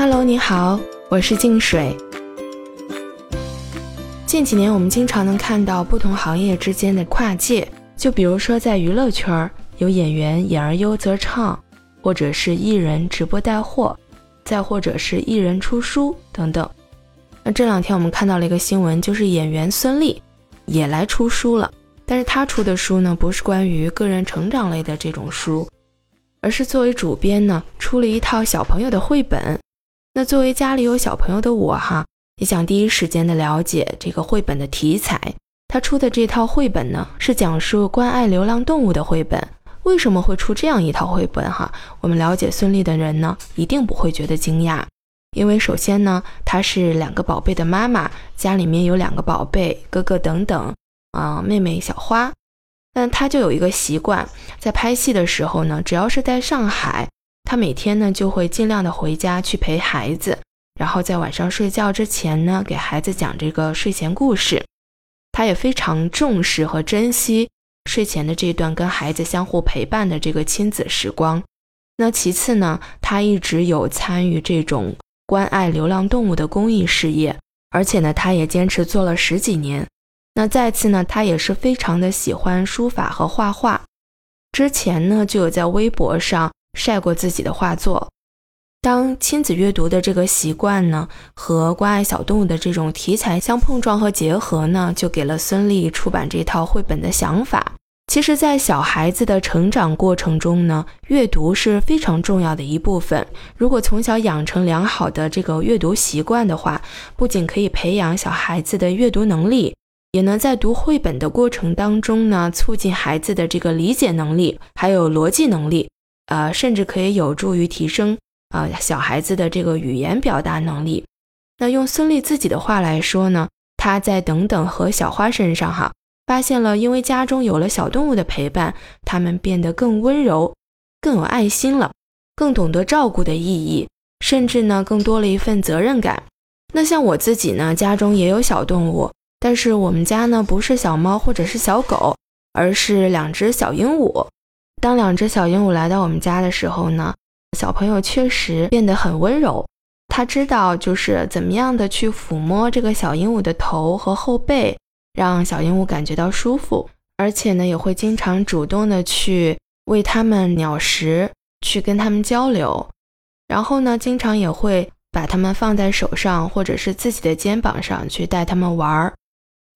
Hello，你好，我是静水。近几年，我们经常能看到不同行业之间的跨界，就比如说在娱乐圈，有演员演而优则唱，或者是艺人直播带货，再或者是艺人出书等等。那这两天我们看到了一个新闻，就是演员孙俪也来出书了，但是她出的书呢，不是关于个人成长类的这种书，而是作为主编呢，出了一套小朋友的绘本。那作为家里有小朋友的我哈，也想第一时间的了解这个绘本的题材。他出的这套绘本呢，是讲述关爱流浪动物的绘本。为什么会出这样一套绘本哈？我们了解孙俪的人呢，一定不会觉得惊讶，因为首先呢，她是两个宝贝的妈妈，家里面有两个宝贝，哥哥等等，啊，妹妹小花。但她就有一个习惯，在拍戏的时候呢，只要是在上海。他每天呢就会尽量的回家去陪孩子，然后在晚上睡觉之前呢给孩子讲这个睡前故事。他也非常重视和珍惜睡前的这段跟孩子相互陪伴的这个亲子时光。那其次呢，他一直有参与这种关爱流浪动物的公益事业，而且呢他也坚持做了十几年。那再次呢，他也是非常的喜欢书法和画画，之前呢就有在微博上。晒过自己的画作。当亲子阅读的这个习惯呢，和关爱小动物的这种题材相碰撞和结合呢，就给了孙俪出版这套绘本的想法。其实，在小孩子的成长过程中呢，阅读是非常重要的一部分。如果从小养成良好的这个阅读习惯的话，不仅可以培养小孩子的阅读能力，也能在读绘本的过程当中呢，促进孩子的这个理解能力，还有逻辑能力。呃，甚至可以有助于提升啊小孩子的这个语言表达能力。那用孙俪自己的话来说呢，她在等等和小花身上哈，发现了因为家中有了小动物的陪伴，他们变得更温柔、更有爱心了，更懂得照顾的意义，甚至呢更多了一份责任感。那像我自己呢，家中也有小动物，但是我们家呢不是小猫或者是小狗，而是两只小鹦鹉。当两只小鹦鹉来到我们家的时候呢，小朋友确实变得很温柔。他知道就是怎么样的去抚摸这个小鹦鹉的头和后背，让小鹦鹉感觉到舒服，而且呢，也会经常主动的去喂它们鸟食，去跟它们交流。然后呢，经常也会把它们放在手上或者是自己的肩膀上去带它们玩儿。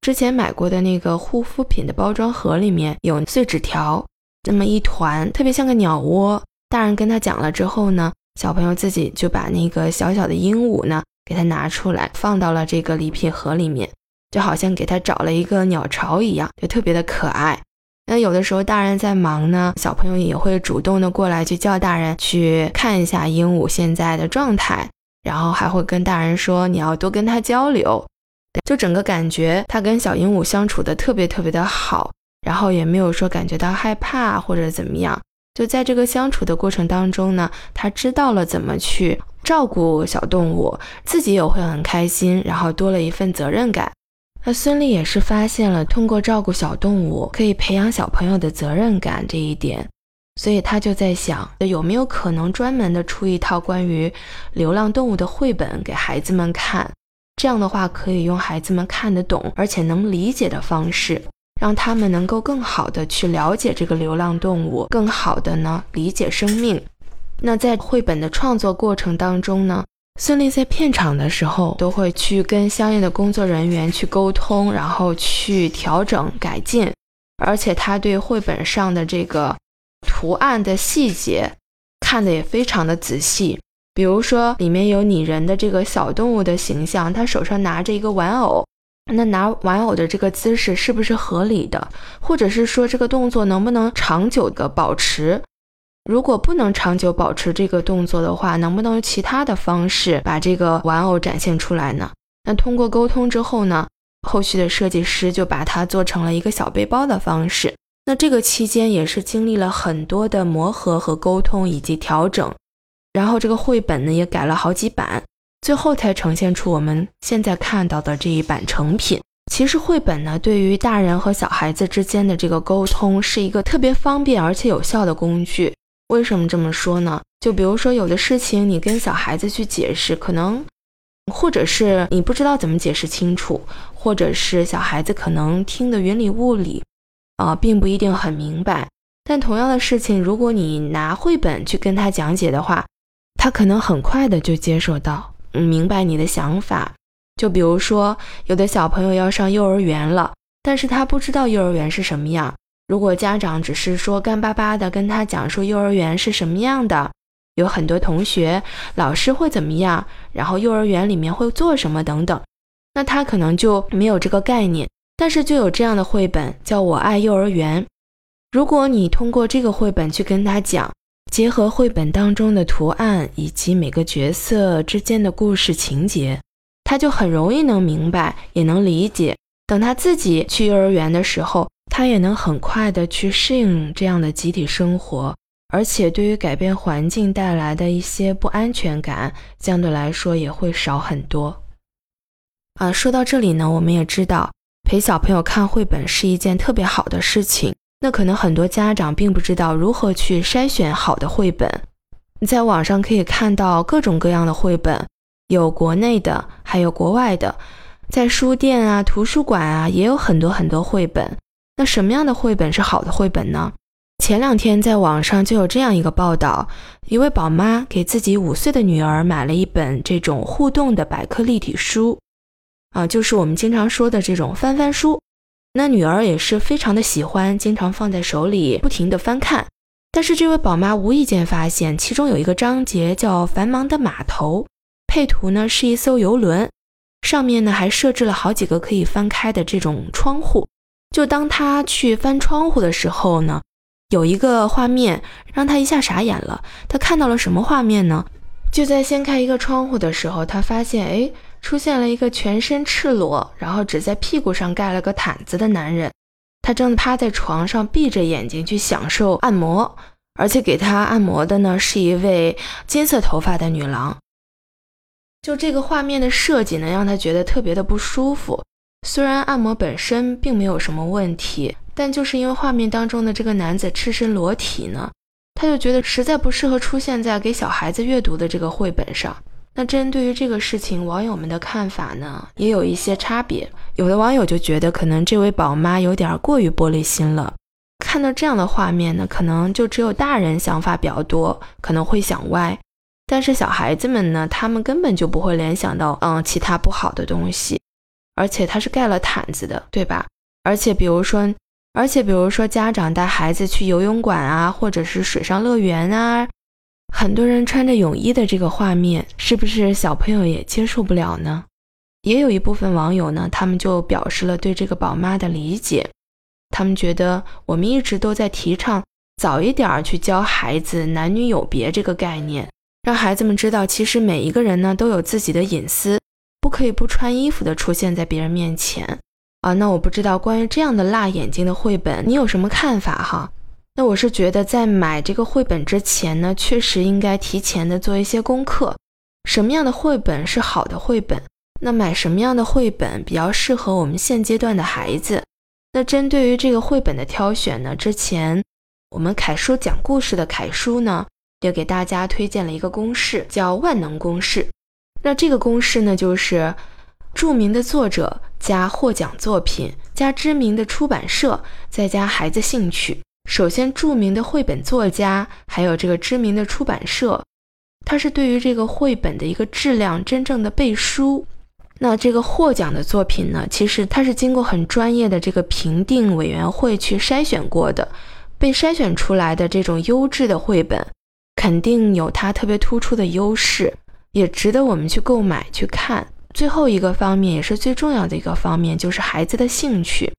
之前买过的那个护肤品的包装盒里面有碎纸条。这么一团，特别像个鸟窝。大人跟他讲了之后呢，小朋友自己就把那个小小的鹦鹉呢，给他拿出来，放到了这个礼品盒里面，就好像给他找了一个鸟巢一样，就特别的可爱。那有的时候大人在忙呢，小朋友也会主动的过来去叫大人去看一下鹦鹉现在的状态，然后还会跟大人说你要多跟他交流，就整个感觉他跟小鹦鹉相处的特别特别的好。然后也没有说感觉到害怕或者怎么样，就在这个相处的过程当中呢，他知道了怎么去照顾小动物，自己也会很开心，然后多了一份责任感。那孙俪也是发现了通过照顾小动物可以培养小朋友的责任感这一点，所以他就在想，有没有可能专门的出一套关于流浪动物的绘本给孩子们看，这样的话可以用孩子们看得懂而且能理解的方式。让他们能够更好的去了解这个流浪动物，更好的呢理解生命。那在绘本的创作过程当中呢，孙俪在片场的时候都会去跟相应的工作人员去沟通，然后去调整改进。而且他对绘本上的这个图案的细节看的也非常的仔细。比如说里面有拟人的这个小动物的形象，他手上拿着一个玩偶。那拿玩偶的这个姿势是不是合理的？或者是说这个动作能不能长久的保持？如果不能长久保持这个动作的话，能不能用其他的方式把这个玩偶展现出来呢？那通过沟通之后呢，后续的设计师就把它做成了一个小背包的方式。那这个期间也是经历了很多的磨合和沟通以及调整，然后这个绘本呢也改了好几版。最后才呈现出我们现在看到的这一版成品。其实绘本呢，对于大人和小孩子之间的这个沟通，是一个特别方便而且有效的工具。为什么这么说呢？就比如说有的事情你跟小孩子去解释，可能或者是你不知道怎么解释清楚，或者是小孩子可能听得云里雾里，啊，并不一定很明白。但同样的事情，如果你拿绘本去跟他讲解的话，他可能很快的就接受到，嗯明白你的想法。就比如说，有的小朋友要上幼儿园了，但是他不知道幼儿园是什么样。如果家长只是说干巴巴的跟他讲述幼儿园是什么样的，有很多同学、老师会怎么样，然后幼儿园里面会做什么等等，那他可能就没有这个概念。但是就有这样的绘本，叫我爱幼儿园。如果你通过这个绘本去跟他讲，结合绘本当中的图案以及每个角色之间的故事情节，他就很容易能明白，也能理解。等他自己去幼儿园的时候，他也能很快的去适应这样的集体生活，而且对于改变环境带来的一些不安全感，相对来说也会少很多。啊，说到这里呢，我们也知道陪小朋友看绘本是一件特别好的事情。那可能很多家长并不知道如何去筛选好的绘本。你在网上可以看到各种各样的绘本，有国内的，还有国外的。在书店啊、图书馆啊，也有很多很多绘本。那什么样的绘本是好的绘本呢？前两天在网上就有这样一个报道：一位宝妈给自己五岁的女儿买了一本这种互动的百科立体书，啊，就是我们经常说的这种翻翻书。那女儿也是非常的喜欢，经常放在手里，不停的翻看。但是这位宝妈无意间发现，其中有一个章节叫“繁忙的码头”，配图呢是一艘游轮，上面呢还设置了好几个可以翻开的这种窗户。就当她去翻窗户的时候呢，有一个画面让她一下傻眼了。她看到了什么画面呢？就在掀开一个窗户的时候，她发现，哎。出现了一个全身赤裸，然后只在屁股上盖了个毯子的男人，他正趴在床上闭着眼睛去享受按摩，而且给他按摩的呢是一位金色头发的女郎。就这个画面的设计呢，让他觉得特别的不舒服。虽然按摩本身并没有什么问题，但就是因为画面当中的这个男子赤身裸体呢，他就觉得实在不适合出现在给小孩子阅读的这个绘本上。那针对于这个事情，网友们的看法呢，也有一些差别。有的网友就觉得，可能这位宝妈有点过于玻璃心了。看到这样的画面呢，可能就只有大人想法比较多，可能会想歪。但是小孩子们呢，他们根本就不会联想到，嗯，其他不好的东西。而且他是盖了毯子的，对吧？而且比如说，而且比如说，家长带孩子去游泳馆啊，或者是水上乐园啊。很多人穿着泳衣的这个画面，是不是小朋友也接受不了呢？也有一部分网友呢，他们就表示了对这个宝妈的理解。他们觉得我们一直都在提倡早一点去教孩子男女有别这个概念，让孩子们知道，其实每一个人呢都有自己的隐私，不可以不穿衣服的出现在别人面前啊。那我不知道关于这样的辣眼睛的绘本，你有什么看法哈？那我是觉得，在买这个绘本之前呢，确实应该提前的做一些功课。什么样的绘本是好的绘本？那买什么样的绘本比较适合我们现阶段的孩子？那针对于这个绘本的挑选呢，之前我们凯叔讲故事的凯叔呢，也给大家推荐了一个公式，叫万能公式。那这个公式呢，就是著名的作者加获奖作品加知名的出版社再加孩子兴趣。首先，著名的绘本作家，还有这个知名的出版社，它是对于这个绘本的一个质量真正的背书。那这个获奖的作品呢，其实它是经过很专业的这个评定委员会去筛选过的，被筛选出来的这种优质的绘本，肯定有它特别突出的优势，也值得我们去购买去看。最后一个方面，也是最重要的一个方面，就是孩子的兴趣。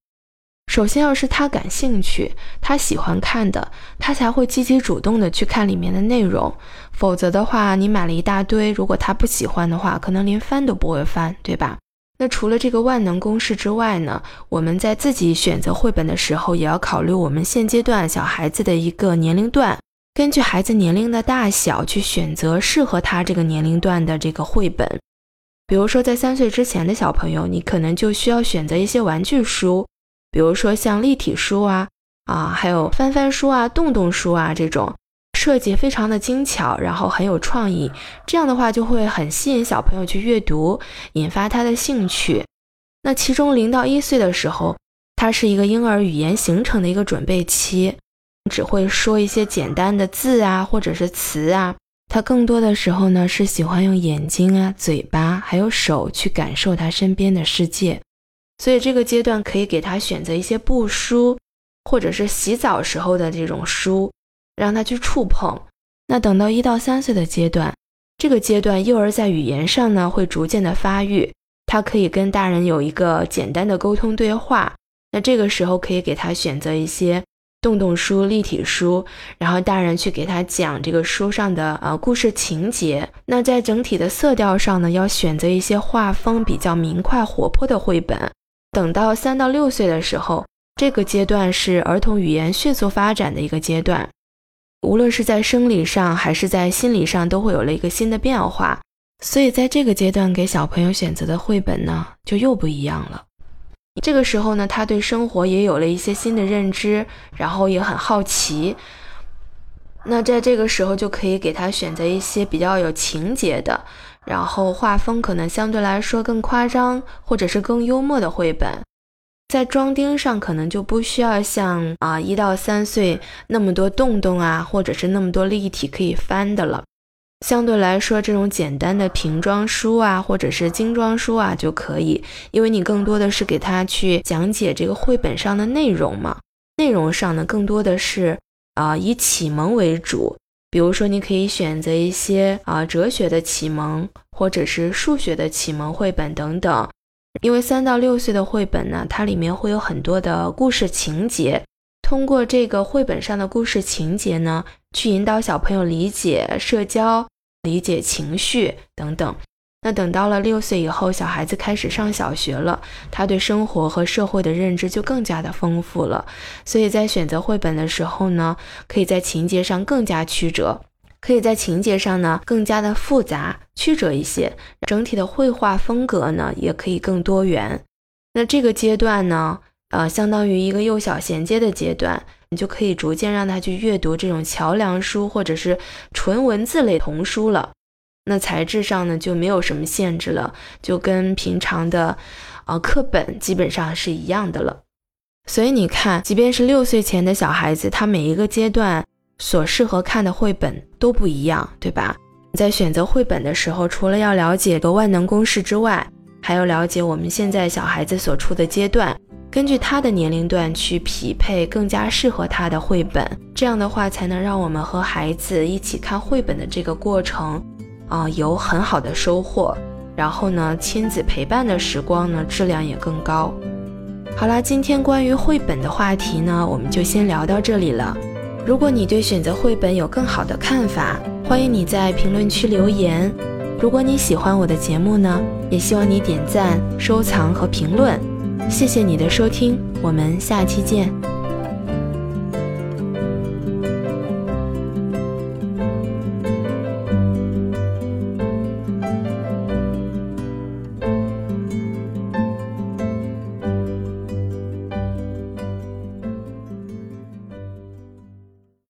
首先要是他感兴趣，他喜欢看的，他才会积极主动的去看里面的内容。否则的话，你买了一大堆，如果他不喜欢的话，可能连翻都不会翻，对吧？那除了这个万能公式之外呢，我们在自己选择绘本的时候，也要考虑我们现阶段小孩子的一个年龄段，根据孩子年龄的大小去选择适合他这个年龄段的这个绘本。比如说，在三岁之前的小朋友，你可能就需要选择一些玩具书。比如说像立体书啊啊，还有翻翻书啊、动动书啊这种，设计非常的精巧，然后很有创意，这样的话就会很吸引小朋友去阅读，引发他的兴趣。那其中零到一岁的时候，它是一个婴儿语言形成的一个准备期，只会说一些简单的字啊，或者是词啊。他更多的时候呢，是喜欢用眼睛啊、嘴巴还有手去感受他身边的世界。所以这个阶段可以给他选择一些布书，或者是洗澡时候的这种书，让他去触碰。那等到一到三岁的阶段，这个阶段幼儿在语言上呢会逐渐的发育，他可以跟大人有一个简单的沟通对话。那这个时候可以给他选择一些动动书、立体书，然后大人去给他讲这个书上的呃故事情节。那在整体的色调上呢，要选择一些画风比较明快、活泼的绘本。等到三到六岁的时候，这个阶段是儿童语言迅速发展的一个阶段，无论是在生理上还是在心理上，都会有了一个新的变化。所以在这个阶段给小朋友选择的绘本呢，就又不一样了。这个时候呢，他对生活也有了一些新的认知，然后也很好奇。那在这个时候就可以给他选择一些比较有情节的。然后画风可能相对来说更夸张，或者是更幽默的绘本，在装订上可能就不需要像啊一到三岁那么多洞洞啊，或者是那么多立体可以翻的了。相对来说，这种简单的瓶装书啊，或者是精装书啊就可以，因为你更多的是给他去讲解这个绘本上的内容嘛。内容上呢，更多的是啊以启蒙为主。比如说，你可以选择一些啊哲学的启蒙，或者是数学的启蒙绘本等等。因为三到六岁的绘本呢，它里面会有很多的故事情节，通过这个绘本上的故事情节呢，去引导小朋友理解社交、理解情绪等等。那等到了六岁以后，小孩子开始上小学了，他对生活和社会的认知就更加的丰富了。所以在选择绘本的时候呢，可以在情节上更加曲折，可以在情节上呢更加的复杂曲折一些。整体的绘画风格呢也可以更多元。那这个阶段呢，呃，相当于一个幼小衔接的阶段，你就可以逐渐让他去阅读这种桥梁书或者是纯文字类童书了。那材质上呢就没有什么限制了，就跟平常的，呃，课本基本上是一样的了。所以你看，即便是六岁前的小孩子，他每一个阶段所适合看的绘本都不一样，对吧？在选择绘本的时候，除了要了解个万能公式之外，还要了解我们现在小孩子所处的阶段，根据他的年龄段去匹配更加适合他的绘本。这样的话，才能让我们和孩子一起看绘本的这个过程。啊，有很好的收获，然后呢，亲子陪伴的时光呢，质量也更高。好啦，今天关于绘本的话题呢，我们就先聊到这里了。如果你对选择绘本有更好的看法，欢迎你在评论区留言。如果你喜欢我的节目呢，也希望你点赞、收藏和评论。谢谢你的收听，我们下期见。